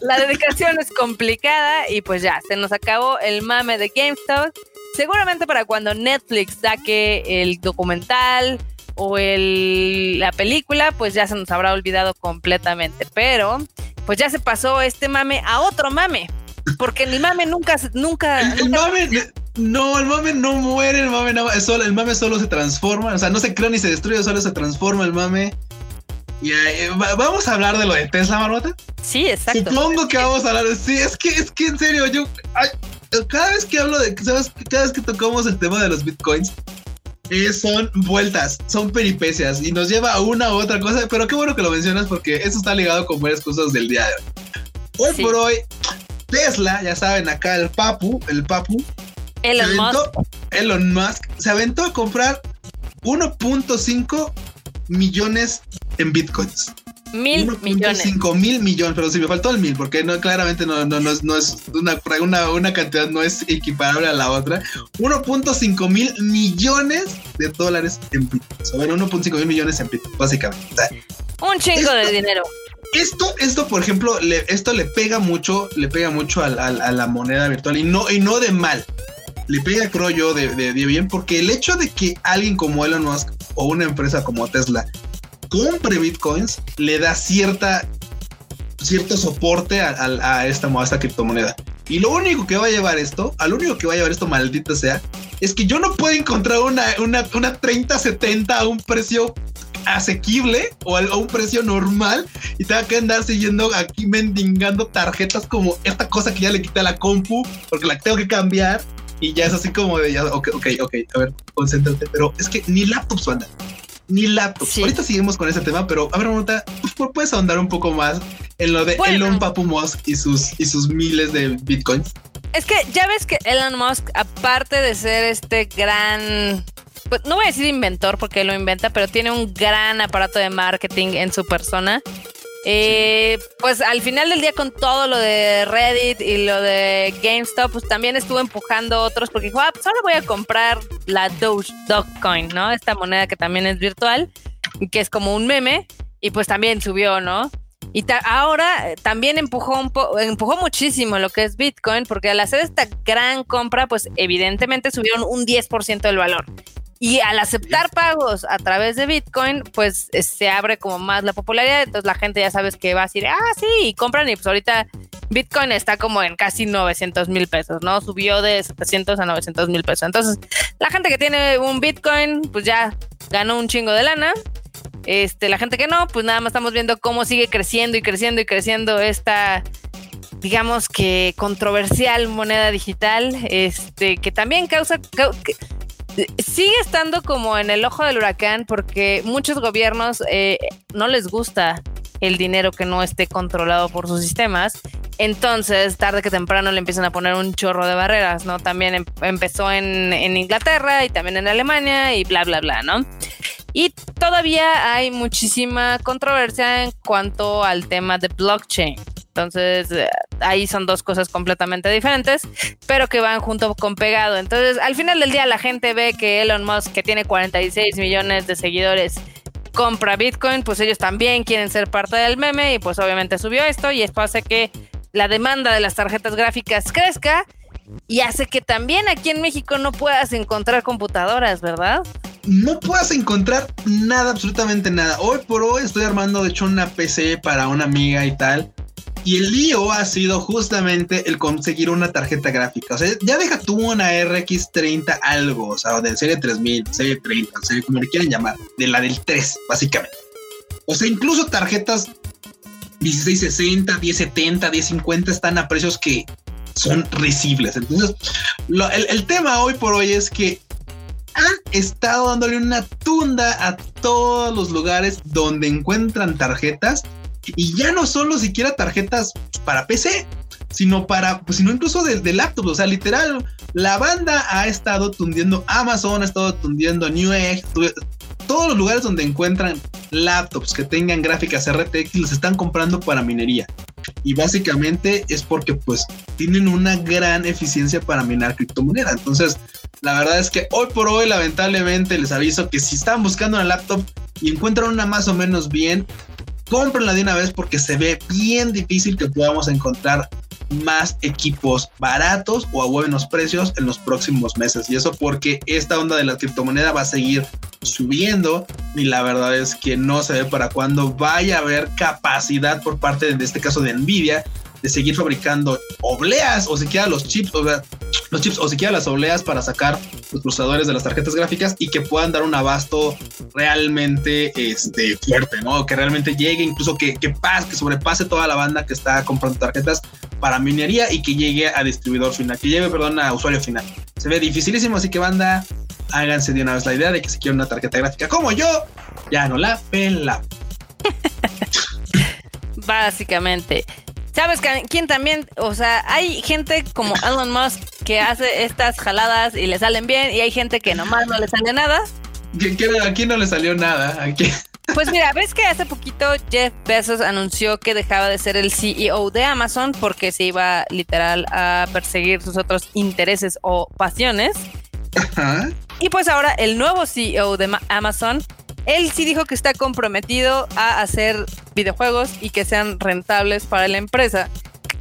la dedicación es complicada y pues ya, se nos acabó el mame de GameStop. Seguramente para cuando Netflix saque el documental o el, la película, pues ya se nos habrá olvidado completamente. Pero pues ya se pasó este mame a otro mame. Porque mi mame nunca, nunca. El, mame, No, el mame no muere, el mame no, solo, el mame solo se transforma, o sea, no se crea ni se destruye, solo se transforma el mame. Y vamos a hablar de lo de Tesla, Marmota. Sí, exacto. Supongo que vamos a hablar de sí, es que es que en serio, yo cada vez que hablo de, ¿sabes? Cada vez que tocamos el tema de los bitcoins, eh, son vueltas, son peripecias y nos lleva a una u otra cosa, pero qué bueno que lo mencionas porque eso está ligado con varias cosas del día de hoy. Hoy por hoy, Tesla, ya saben, acá el Papu, el Papu, Elon Musk. Elon Musk se aventó a comprar 1.5 millones en bitcoins. Mil millones. Cinco mil millones, pero si me faltó el mil, porque no, claramente no, no, no es, no es una, una, una, cantidad, no es equiparable a la otra. 1.5 mil millones de dólares en bitcoins. O bueno, 1.5 mil millones en bitcoins, básicamente. Un chingo de dinero. Esto, esto, por ejemplo, le, esto le pega mucho, le pega mucho a, la moneda virtual y no, y no de mal. Le pega, creo yo, de, bien, porque el hecho de que alguien como Elon Musk o una empresa como Tesla compre bitcoins le da cierta cierto soporte a, a, esta, esta criptomoneda. Y lo único que va a llevar esto, al único que va a llevar esto, maldita sea, es que yo no puedo encontrar una, una, una 30-70 a un precio asequible o a, un precio normal y tenga que andar siguiendo aquí mendigando tarjetas como esta cosa que ya le quité a la compu porque la tengo que cambiar y ya es así como de ya, ok, ok, ok, a ver, concéntrate, pero es que ni laptops van ni laptops. Ahorita seguimos con ese tema, pero a ver, Monta, pues, puedes ahondar un poco más en lo de Elon Papu Musk y sus, y sus miles de bitcoins. Es que ya ves que Elon Musk, aparte de ser este gran pues, no voy a decir inventor porque lo inventa, pero tiene un gran aparato de marketing en su persona. Eh, pues al final del día con todo lo de Reddit y lo de GameStop, pues también estuvo empujando otros porque dijo, ah, pues ahora voy a comprar la Doge, Dogecoin, ¿no? Esta moneda que también es virtual que es como un meme y pues también subió, ¿no? Y ahora eh, también empujó empujó muchísimo lo que es Bitcoin, porque al hacer esta gran compra, pues evidentemente subieron un 10% del valor. Y al aceptar pagos a través de Bitcoin, pues eh, se abre como más la popularidad. Entonces la gente ya sabes que va a decir, ah, sí, y compran. Y pues ahorita Bitcoin está como en casi 900 mil pesos, ¿no? Subió de 700 a 900 mil pesos. Entonces la gente que tiene un Bitcoin, pues ya ganó un chingo de lana. Este, la gente que no, pues nada más estamos viendo cómo sigue creciendo y creciendo y creciendo esta digamos que controversial moneda digital, este, que también causa, sigue estando como en el ojo del huracán porque muchos gobiernos eh, no les gusta el dinero que no esté controlado por sus sistemas. Entonces, tarde que temprano le empiezan a poner un chorro de barreras, ¿no? También em, empezó en, en, Inglaterra y también en Alemania y bla, bla, bla, ¿no? Y todavía hay muchísima controversia en cuanto al tema de blockchain. Entonces, eh, ahí son dos cosas completamente diferentes, pero que van junto con pegado. Entonces, al final del día, la gente ve que Elon Musk, que tiene 46 millones de seguidores, compra Bitcoin, pues ellos también quieren ser parte del meme y pues obviamente subió esto y esto hace que la demanda de las tarjetas gráficas crezca y hace que también aquí en México no puedas encontrar computadoras, ¿verdad? No puedas encontrar nada, absolutamente nada. Hoy por hoy estoy armando, de hecho, una PC para una amiga y tal. Y el lío ha sido justamente el conseguir una tarjeta gráfica. O sea, ya deja tú una RX 30 algo, o sea, de serie 3000, serie 30, serie como le quieran llamar, de la del 3, básicamente. O sea, incluso tarjetas 1660, 1070, 1050 están a precios que son risibles. Entonces, el, el tema hoy por hoy es que han estado dándole una tunda a todos los lugares donde encuentran tarjetas y ya no solo siquiera tarjetas para PC, sino para, pues, sino incluso desde laptops. O sea, literal, la banda ha estado tundiendo Amazon, ha estado tundiendo Newegg, todos los lugares donde encuentran laptops que tengan gráficas RTX los están comprando para minería. Y básicamente es porque pues tienen una gran eficiencia para minar criptomoneda. Entonces, la verdad es que hoy por hoy, lamentablemente, les aviso que si están buscando una laptop y encuentran una más o menos bien, cómprenla de una vez porque se ve bien difícil que podamos encontrar más equipos baratos o a buenos precios en los próximos meses. Y eso porque esta onda de la criptomoneda va a seguir subiendo y la verdad es que no se ve para cuándo vaya a haber capacidad por parte de, este caso de Nvidia de seguir fabricando obleas o siquiera los chips. O sea, los chips o siquiera las obleas para sacar los procesadores de las tarjetas gráficas y que puedan dar un abasto realmente este, fuerte, ¿no? Que realmente llegue, incluso que, que, pase, que sobrepase toda la banda que está comprando tarjetas para minería y que llegue a distribuidor final, que llegue, perdón, a usuario final. Se ve dificilísimo, así que banda, háganse de una vez la idea de que si quieren una tarjeta gráfica como yo, ya no la pela. Básicamente. ¿Sabes quién también? O sea, hay gente como Elon Musk que hace estas jaladas y le salen bien y hay gente que nomás no le sale nada. ¿A quién no le salió nada? Pues mira, ves que hace poquito Jeff Bezos anunció que dejaba de ser el CEO de Amazon porque se iba literal a perseguir sus otros intereses o pasiones. Ajá. Y pues ahora el nuevo CEO de Amazon él sí dijo que está comprometido a hacer videojuegos y que sean rentables para la empresa.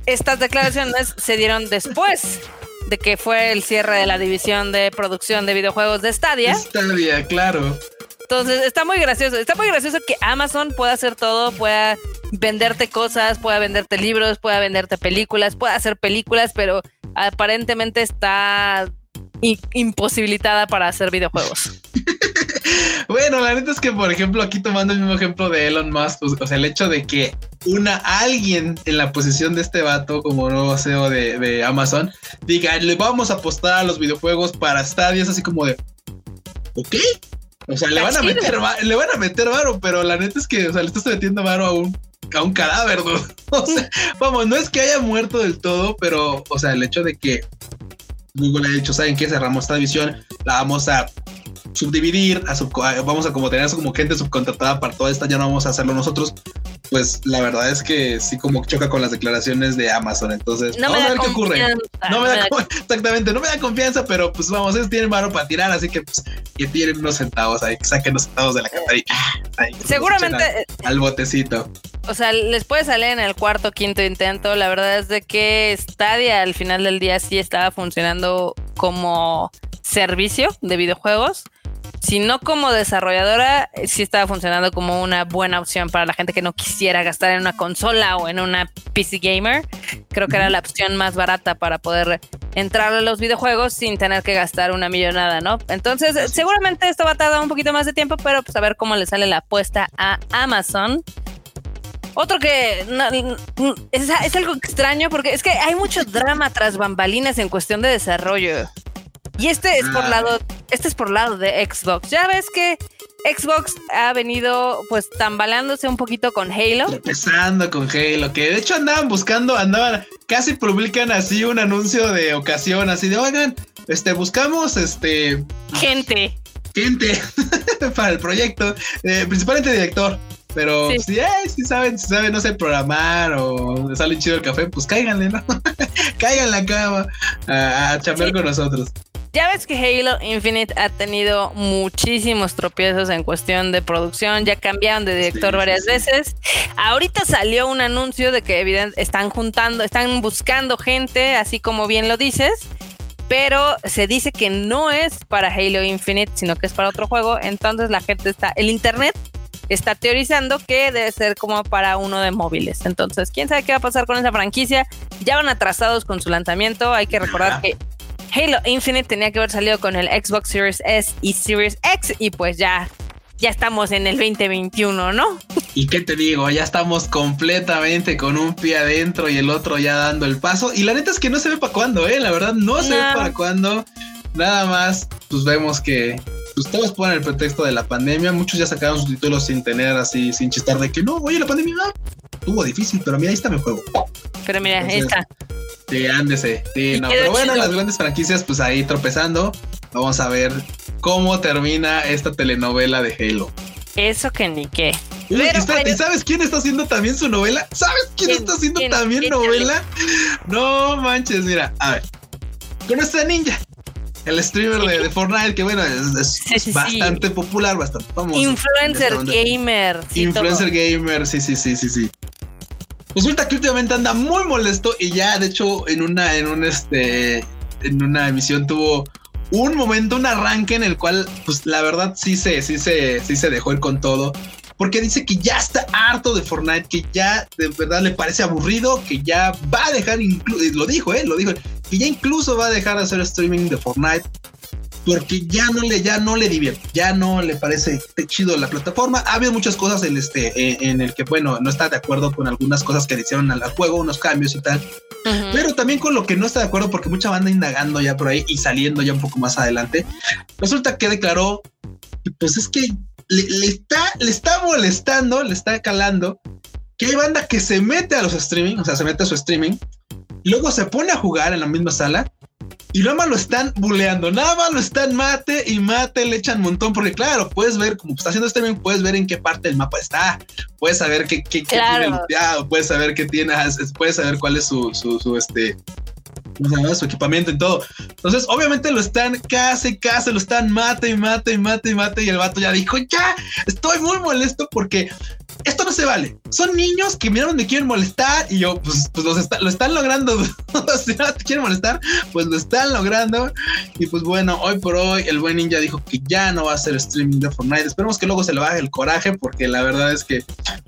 Estas declaraciones se dieron después de que fue el cierre de la división de producción de videojuegos de Stadia. Stadia, claro. Entonces está muy gracioso. Está muy gracioso que Amazon pueda hacer todo, pueda venderte cosas, pueda venderte libros, pueda venderte películas, pueda hacer películas, pero aparentemente está imposibilitada para hacer videojuegos. bueno, la neta es que, por ejemplo, aquí tomando el mismo ejemplo de Elon Musk, pues, o sea, el hecho de que una alguien en la posición de este vato como nuevo CEO de, Amazon diga, le vamos a apostar a los videojuegos para Stadia, es así como de, ¿ok? O sea, le van, a meter, le van a meter varo, pero la neta es que, o sea, le estás metiendo varo a un, a un cadáver, ¿no? O sea, vamos, no es que haya muerto del todo, pero, o sea, el hecho de que Google ha dicho, ¿saben qué? Cerramos esta división, la vamos a subdividir, a vamos a como tener como gente subcontratada para toda esta, ya no vamos a hacerlo nosotros, pues la verdad es que sí como choca con las declaraciones de Amazon. Entonces, no vamos a ver qué ocurre. No me da, exactamente, no me da confianza, pero pues vamos, ellos tienen mano para tirar, así que pues que tienen unos centavos ahí, que saquen los centavos de la catarita. Seguramente al, botecito. O sea, les puede salir en el cuarto, quinto intento. La verdad es de que Stadia al final del día sí estaba funcionando como servicio de videojuegos si no como desarrolladora, eh, sí estaba funcionando como una buena opción para la gente que no quisiera gastar en una consola o en una PC gamer. Creo que era la opción más barata para poder entrar a los videojuegos sin tener que gastar una millonada, ¿no? Entonces, seguramente esto va a tardar un poquito más de tiempo, pero pues a ver cómo le sale la apuesta a Amazon. Otro que es, es, algo extraño porque es que hay mucho drama tras bambalinas en cuestión de desarrollo. Y este es por ah. lado, este es por lado de Xbox. Ya ves que Xbox ha venido pues tambaleándose un poquito con Halo. Empezando con Halo, que de hecho andaban buscando, andaban, casi publican así un anuncio de ocasión, así de, oigan, este, buscamos, este... Gente. Gente para el proyecto, eh, principalmente director. Pero si, si saben, si saben, no sé, programar o salen chido el café, pues cáiganle, ¿no? cáiganle acá a, a chambear con nosotros. Ya ves que Halo Infinite ha tenido muchísimos tropiezos en cuestión de producción, ya cambiaron de director varias veces. Ahorita salió un anuncio de que están juntando, están buscando gente, así como bien lo dices, pero se dice que no es para Halo Infinite, sino que es para otro juego. Entonces la gente está, el internet está teorizando que debe ser como para uno de móviles. Entonces, quién sabe qué va a pasar con esa franquicia. Ya van atrasados con su lanzamiento. Hay que recordar que Halo Infinite tenía que haber salido con el Xbox Series S y Series X y pues ya ya estamos en el 2021, ¿no? ¿Y qué te digo? Ya estamos completamente con un pie adentro y el otro ya dando el paso. Y la neta es que no se ve para cuándo, ¿eh? La verdad, no, se ve para cuándo. Nada más, pues vemos que todos ponen el pretexto de la pandemia. Muchos ya sacaron sus títulos sin tener así, sin chistar de que no, oye, la pandemia no, estuvo difícil, pero mira, ahí está mi juego. Pero mira, ahí está. Sí, ándese. Sí, no, pero bueno, las grandes franquicias, pues ahí tropezando. Vamos a ver cómo termina esta telenovela de Halo. Eso que ni qué. ¿sabes quién está haciendo también su novela? ¿Sabes quién, está haciendo también novela? No manches, mira, a ver. Con esta ninja, el streamer de, Fortnite, que bueno, es, bastante popular, bastante famoso. Influencer gamer. Influencer gamer, sí, sí, sí, sí, sí. Resulta que últimamente anda muy molesto y ya, de hecho, en una, en un este, en una emisión tuvo un momento, un arranque en el cual, pues la verdad sí se, sí se, sí se dejó ir con todo. Porque dice que ya está harto de Fortnite, que ya de verdad le parece aburrido, que ya va a dejar, lo dijo, eh, lo dijo, que ya incluso va a dejar de hacer streaming de Fortnite porque ya no le, ya no le divierte, ya no le parece chido la plataforma. Ha habido muchas cosas en este, en el que, bueno, no está de acuerdo con algunas cosas que le hicieron al juego, unos cambios y tal. Pero también con lo que no está de acuerdo, porque mucha banda indagando ya por ahí y saliendo ya un poco más adelante, resulta que declaró, pues es que le, está, le está molestando, le está calando, que hay banda que se mete a los streaming, o sea, se mete a su streaming, luego se pone a jugar en la misma sala y luego lo están buleando, nada más lo están mate y mate, le echan un montón, porque claro, puedes ver, como está haciendo streaming, puedes ver en qué parte del mapa está, puedes saber qué, qué, tiene puedes saber qué tiene, puedes saber cuál es su, su, su este, su equipamiento y todo. Entonces, obviamente lo están casi, casi, lo están mate y mate y mate y mate. Y el vato ya dijo, ya, estoy muy molesto porque esto no se vale. Son niños que miran me quieren molestar y yo, pues, pues los lo están logrando. si no te quieren molestar, pues lo están logrando. Y pues bueno, hoy por hoy el buen ninja dijo que ya no va a hacer streaming de Fortnite. Esperemos que luego se le baje el coraje porque la verdad es que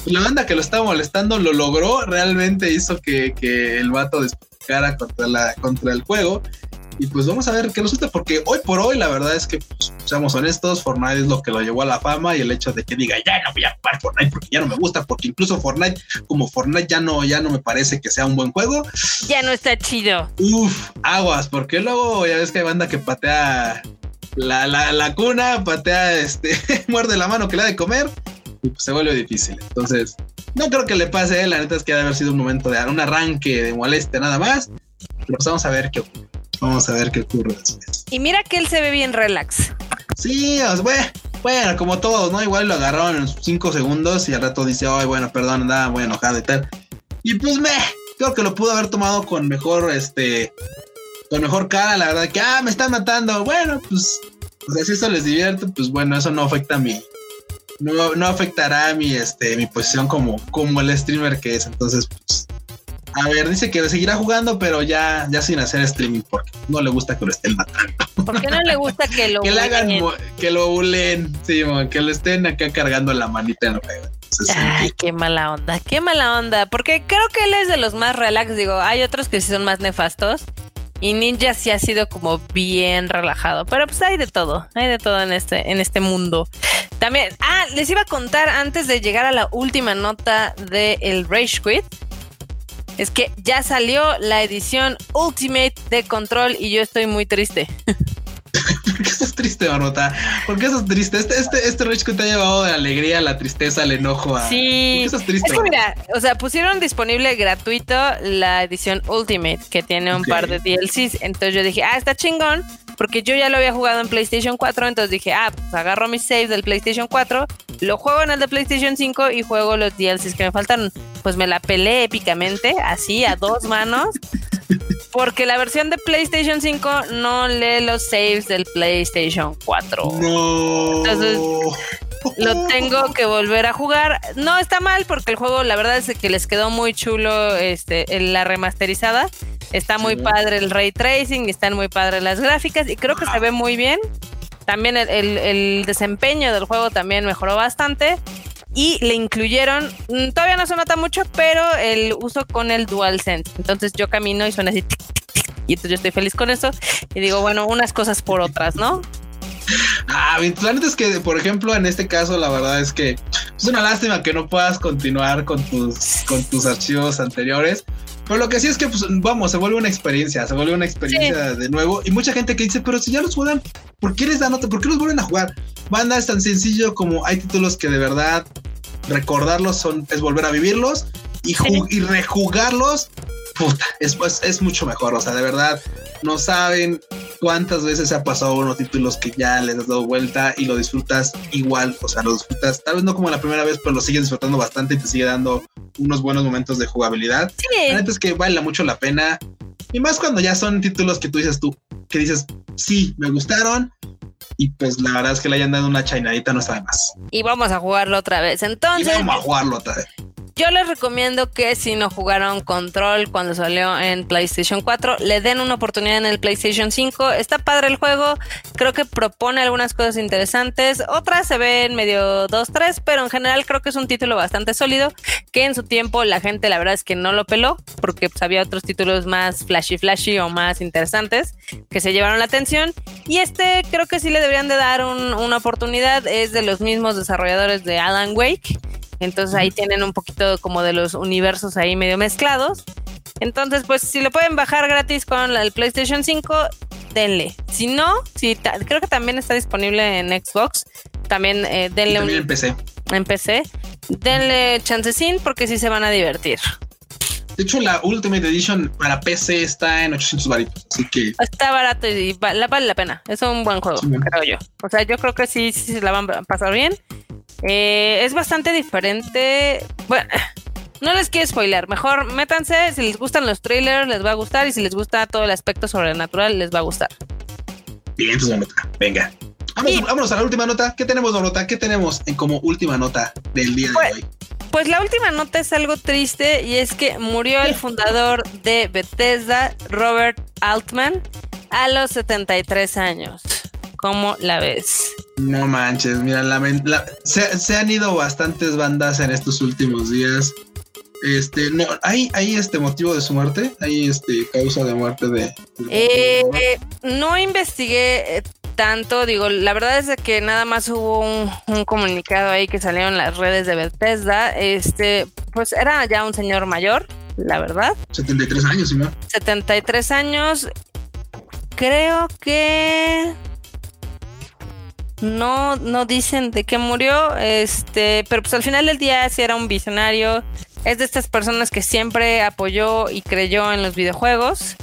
la banda que lo estaba molestando lo logró. Realmente hizo que, que el vato después cara contra, la, contra el juego. Y pues vamos a ver qué resulta, porque hoy por hoy la verdad es que, pues, seamos honestos, Fortnite es lo que lo llevó a la fama y el hecho de que diga, ya no voy a jugar Fortnite porque ya no me gusta, porque incluso Fortnite, como Fortnite ya no, ya no me parece que sea un buen juego. Ya no está chido. Uf, aguas, porque luego ya ves que hay banda que patea la, la, la cuna, patea, este, muerde la mano que le da de comer se vuelve difícil. Entonces, no creo que le pase, la neta es que debe haber sido un momento de un arranque de molestia nada más. Pero pues vamos a ver qué ocurre. Vamos a ver qué ocurre después. Y mira que él se ve bien relax. Sí, bueno, bueno, como todos, ¿no? Igual lo agarraron en cinco segundos y al rato dice, ay, bueno, perdón, andaba muy enojado y tal. Y pues me, creo que lo pudo haber tomado con mejor, este, con mejor cara, la verdad, que, ah, me están matando. Bueno, pues, pues si eso les divierte, pues bueno, eso no afecta a mí no, no afectará mi, este, mi posición como, como el streamer que es. Entonces, pues, a ver, dice que seguirá jugando, pero ya, ya sin hacer streaming, porque no le gusta que lo estén matando. ¿Por qué no le gusta que lo que le hagan, que lo bulen, sí, que lo estén acá cargando la manita en Ay, qué mala onda, qué mala onda, porque creo que él es de los más relax, digo, hay otros que sí son más nefastos, y Ninja sí ha sido como bien relajado. Pero pues hay de todo. Hay de todo en este, en este mundo. También. Ah, les iba a contar antes de llegar a la última nota de el Rage Quit. Es que ya salió la edición Ultimate de Control y yo estoy muy triste. ¿Por qué estás triste, Marmota? ¿Por qué estás triste? Este, este, este Rage que te ha llevado de alegría, la tristeza, el enojo a. Sí. ¿Por qué estás triste? Es que mira, o sea, pusieron disponible gratuito la edición Ultimate, que tiene un par de DLCs. Entonces yo dije, ah, está chingón, porque yo ya lo había jugado en PlayStation 4. Entonces dije, ah, pues agarro mis saves del PlayStation 4, lo juego en el de PlayStation 5 y juego los DLCs que me faltaron. Pues me la pelé épicamente, así, a dos manos. Porque la versión de PlayStation 5 no lee los saves del PlayStation 4. No. Entonces lo tengo que volver a jugar. No está mal porque el juego, la verdad es que les quedó muy chulo este, la remasterizada. Está muy padre el ray tracing, están muy padres las gráficas y creo que se ve muy bien. También el desempeño del juego también mejoró bastante y le incluyeron, mm, todavía no se nota mucho, pero el uso con el DualSense. Entonces yo camino y suena así, y entonces yo estoy feliz con eso y digo, bueno, unas cosas por otras, ¿no? Ah, la es que, por ejemplo, en este caso, la verdad es que es una lástima que no puedas continuar con tus, con tus archivos anteriores. Pero lo que sí es que, pues, vamos, se vuelve una experiencia, se vuelve una experiencia de nuevo. Y mucha gente que dice, pero si ya los juegan, ¿por qué les dan? ¿Por qué los vuelven a jugar? Banda es tan sencillo como hay títulos que de verdad recordarlos son, es volver a vivirlos y, y rejugarlos. Puta, es, es mucho mejor. O sea, de verdad, no saben cuántas veces se ha pasado unos títulos que ya les has dado vuelta y lo disfrutas igual. O sea, lo disfrutas, tal vez no como la primera vez, pero lo sigues disfrutando bastante y te sigue dando unos buenos momentos de jugabilidad. La neta es que vale mucho la pena. Y más cuando ya son títulos que tú dices tú, que dices, sí, me gustaron, y pues la verdad es que le hayan dado una chainadita no está de más. Y vamos a jugarlo otra vez. Entonces. vamos a jugarlo otra vez. Yo les recomiendo que si no jugaron Control cuando salió en PlayStation 4, le den una oportunidad en el PlayStation 5. Está padre el juego, creo que propone algunas cosas interesantes, otras se ven medio 2-3, pero en general creo que es un título bastante sólido, que en su tiempo la gente la verdad es que no lo peló, porque pues, había otros títulos más flashy flashy o más interesantes que se llevaron la atención. Y este creo que sí le deberían de dar una oportunidad, es de los mismos desarrolladores de Alan Wake. Entonces ahí tienen un poquito como de los universos ahí medio mezclados. Entonces, pues si lo pueden bajar gratis con el PlayStation 5, denle. Si no, si creo que también está disponible en Xbox. También eh, denle también en PC. En PC. Denle chancecín porque sí se van a divertir. De hecho, la Ultimate Edition para PC está en 800 baritos, así que... Está barato y vale, la pena. Es un buen juego, creo yo. O sea, yo creo que sí, sí se la van a pasar bien. Eh, es bastante diferente. Bueno, no les quiero spoiler. Mejor métanse. Si les gustan los trailers, les va a gustar. Y si les gusta todo el aspecto sobrenatural, les va a gustar. Bien, entonces venga. Vamos, vámonos a la última nota. ¿Qué tenemos, nota? ¿Qué tenemos en como última nota del día de pues, hoy? Pues la última nota es algo triste y es que murió el fundador de Bethesda, Robert Altman, a los 73 años. ¿Cómo la ves? No manches, mira, se, han ido bastantes bandas en estos últimos días. Este, no, ¿hay, ¿hay este motivo de su muerte? ¿Hay este causa de muerte de...? Eh, no investigué eh, tanto, digo, la verdad es que nada más hubo un, comunicado ahí que salió en las redes de Bethesda, este, pues era ya un señor mayor, la verdad. 73 años, ¿no? 73 años, creo que no, no dicen de qué murió, este, pero pues al final del día sí era un visionario. Es de estas personas que siempre apoyó y creyó en los videojuegos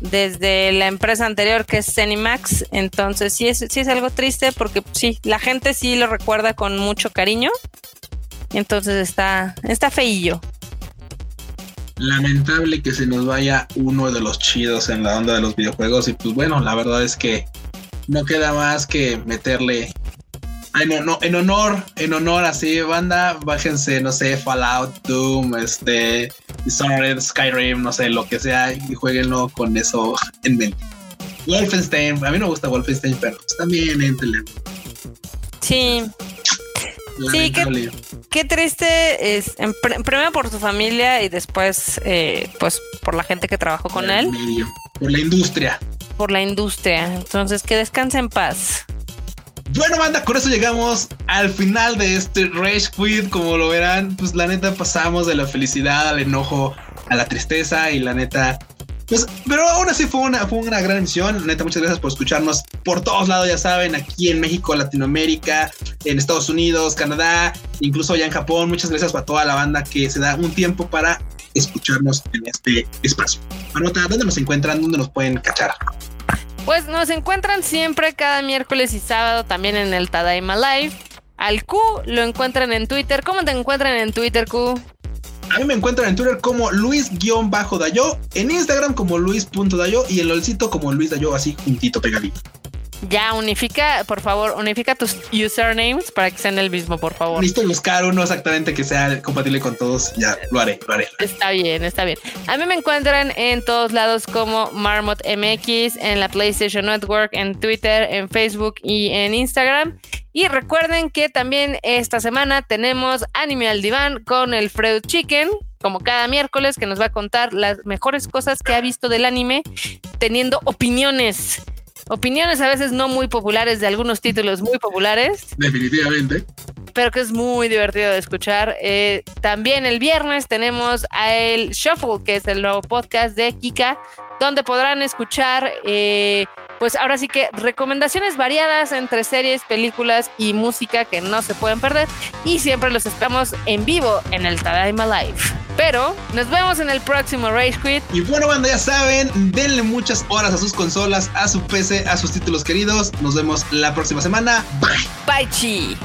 desde la empresa anterior que es Cenimax. Entonces sí es, sí es algo triste porque sí, la gente sí lo recuerda con mucho cariño. Entonces está, está feillo. Lamentable que se nos vaya uno de los chidos en la onda de los videojuegos. Y pues bueno, la verdad es que no queda más que meterle. No, no, en honor, en honor así, banda, bájense, no sé, Fallout, Doom, este, Dishonored, Skyrim, no sé, lo que sea, y jueguenlo con eso en mente. Wolfenstein, a mí no me gusta Wolfenstein, pero pues también entrenle. Sí. Sí, qué, qué, triste es, primero por su familia y después, eh, pues, por la gente que trabajó con él. por la industria por la industria. Entonces, que descanse en paz. Bueno, banda, con eso llegamos al final de este Rage Quit. Como lo verán, pues la neta pasamos de la felicidad al enojo, a la tristeza y la neta. Pues, pero aún así fue una, fue una gran emisión. Neta, muchas gracias por escucharnos por todos lados, ya saben, aquí en México, Latinoamérica, en Estados Unidos, Canadá, incluso allá en Japón. Muchas gracias para toda la banda que se da un tiempo para escucharnos en este espacio. Anota, ¿dónde nos encuentran? ¿Dónde nos pueden cachar? Pues nos encuentran siempre cada miércoles y sábado también en el Tadaima Live. Al Q lo encuentran en Twitter. ¿Cómo te encuentran en Twitter, Q? A mí me encuentran en Twitter como Luis-Dayo, en Instagram como Luis.dayo y en LOLcito como Luis Dayo, así juntito pegadito. Ya, unifica, por favor, unifica tus usernames para que sean el mismo, por favor. Listo, buscar uno exactamente que sea compatible con todos. Ya, lo haré, lo haré. Está bien, está bien. A mí me encuentran en todos lados como Marmot MX, en la PlayStation Network, en Twitter, en Facebook y en Instagram. Y recuerden que también esta semana tenemos Anime al Diván con el Freud Chicken, como cada miércoles, que nos va a contar las mejores cosas que ha visto del anime, teniendo opiniones opiniones a veces no muy populares de algunos títulos muy populares. Definitivamente. Pero que es muy divertido de escuchar. Eh, también el viernes tenemos a el Shuffle, que es el nuevo podcast de Kika, donde podrán escuchar, eh, pues ahora sí que recomendaciones variadas entre series, películas y música que no se pueden perder. Y siempre los estamos en vivo en el Tadaima Live. Pero nos vemos en el próximo Rage Quit. Y bueno, banda, ya saben, denle muchas horas a sus consolas, a su PC, a sus títulos queridos. Nos vemos la próxima semana. Bye. Bye, chi.